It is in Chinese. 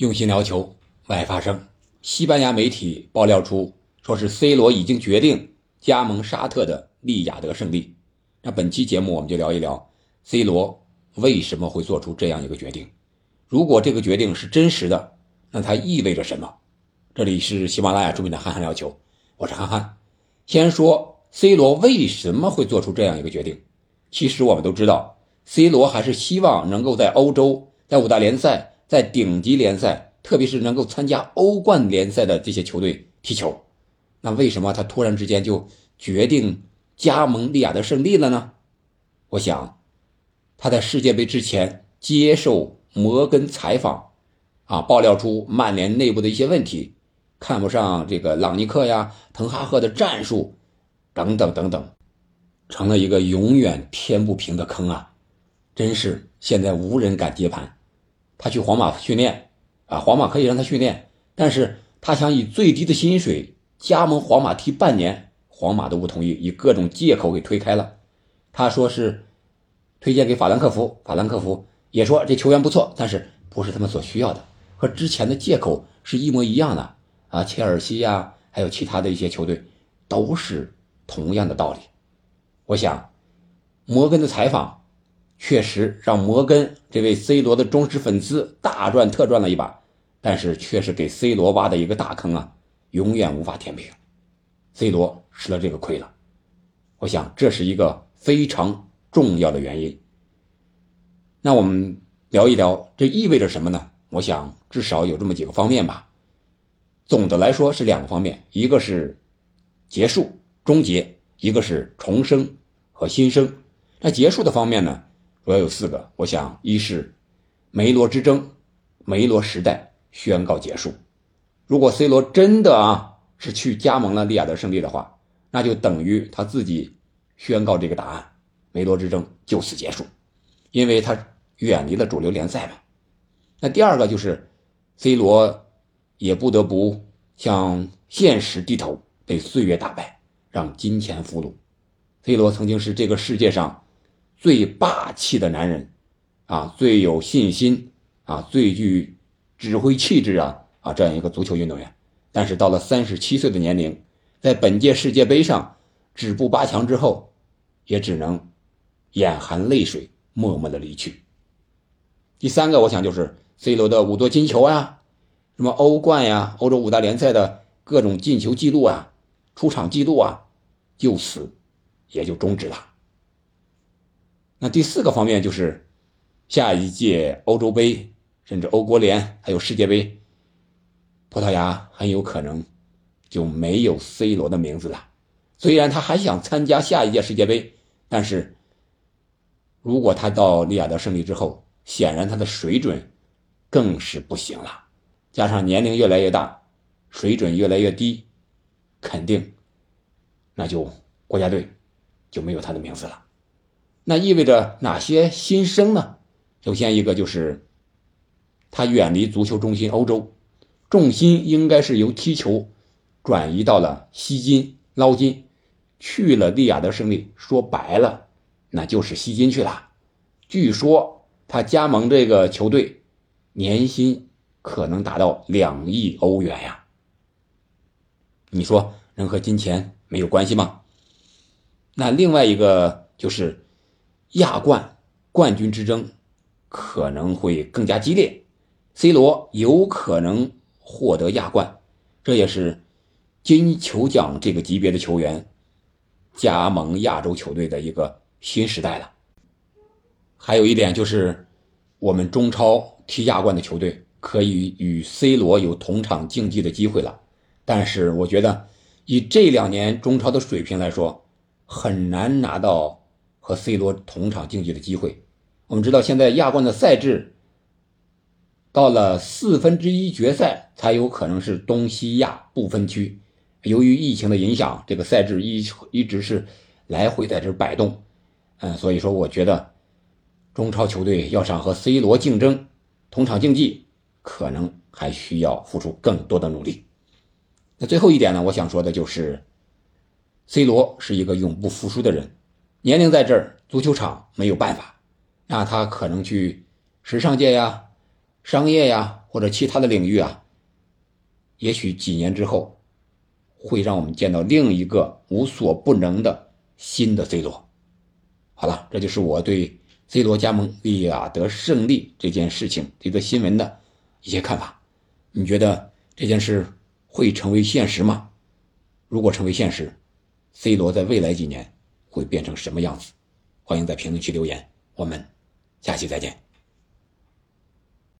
用心聊球，外发声。西班牙媒体爆料出，说是 C 罗已经决定加盟沙特的利雅得胜利。那本期节目我们就聊一聊 C 罗为什么会做出这样一个决定。如果这个决定是真实的，那它意味着什么？这里是喜马拉雅出品的《憨憨聊球》，我是憨憨。先说 C 罗为什么会做出这样一个决定。其实我们都知道，C 罗还是希望能够在欧洲，在五大联赛，在顶级联赛，特别是能够参加欧冠联赛的这些球队踢球。那为什么他突然之间就决定加盟利雅得胜利了呢？我想，他在世界杯之前接受摩根采访，啊，爆料出曼联内部的一些问题，看不上这个朗尼克呀、滕哈赫的战术，等等等等。成了一个永远填不平的坑啊！真是现在无人敢接盘。他去皇马训练，啊，皇马可以让他训练，但是他想以最低的薪水加盟皇马踢半年，皇马都不同意，以各种借口给推开了。他说是推荐给法兰克福，法兰克福也说这球员不错，但是不是他们所需要的，和之前的借口是一模一样的啊！切尔西呀，还有其他的一些球队，都是同样的道理。我想，摩根的采访确实让摩根这位 C 罗的忠实粉丝大赚特赚了一把，但是却是给 C 罗挖的一个大坑啊，永远无法填平。C 罗吃了这个亏了。我想这是一个非常重要的原因。那我们聊一聊，这意味着什么呢？我想至少有这么几个方面吧。总的来说是两个方面，一个是结束、终结，一个是重生。和新生，那结束的方面呢，主要有四个。我想，一是梅罗之争，梅罗时代宣告结束。如果 C 罗真的啊是去加盟了利雅得胜利的话，那就等于他自己宣告这个答案，梅罗之争就此结束，因为他远离了主流联赛嘛。那第二个就是 C 罗也不得不向现实低头，被岁月打败，让金钱俘虏。C 罗曾经是这个世界上最霸气的男人，啊，最有信心啊，最具指挥气质啊啊，这样一个足球运动员。但是到了三十七岁的年龄，在本届世界杯上止步八强之后，也只能眼含泪水，默默的离去。第三个，我想就是 C 罗的五座金球啊，什么欧冠呀、欧洲五大联赛的各种进球记录啊、出场记录啊，就此。也就终止了。那第四个方面就是，下一届欧洲杯，甚至欧国联还有世界杯，葡萄牙很有可能就没有 C 罗的名字了。虽然他还想参加下一届世界杯，但是如果他到利雅得胜利之后，显然他的水准更是不行了。加上年龄越来越大，水准越来越低，肯定那就国家队。就没有他的名字了，那意味着哪些新生呢？首先一个就是他远离足球中心欧洲，重心应该是由踢球转移到了吸金捞金，去了利雅得胜利，说白了那就是吸金去了。据说他加盟这个球队，年薪可能达到两亿欧元呀。你说能和金钱没有关系吗？那另外一个就是亚冠冠军之争可能会更加激烈，C 罗有可能获得亚冠，这也是金球奖这个级别的球员加盟亚洲球队的一个新时代了。还有一点就是，我们中超踢亚冠的球队可以与 C 罗有同场竞技的机会了，但是我觉得以这两年中超的水平来说。很难拿到和 C 罗同场竞技的机会。我们知道，现在亚冠的赛制到了四分之一决赛才有可能是东西亚不分区。由于疫情的影响，这个赛制一一直是来回在这摆动。嗯，所以说，我觉得中超球队要想和 C 罗竞争同场竞技，可能还需要付出更多的努力。那最后一点呢，我想说的就是。C 罗是一个永不服输的人，年龄在这儿，足球场没有办法，那他可能去时尚界呀、商业呀，或者其他的领域啊，也许几年之后，会让我们见到另一个无所不能的新的 C 罗。好了，这就是我对 C 罗加盟利雅得胜利这件事情这个新闻的一些看法。你觉得这件事会成为现实吗？如果成为现实，C 罗在未来几年会变成什么样子？欢迎在评论区留言，我们下期再见。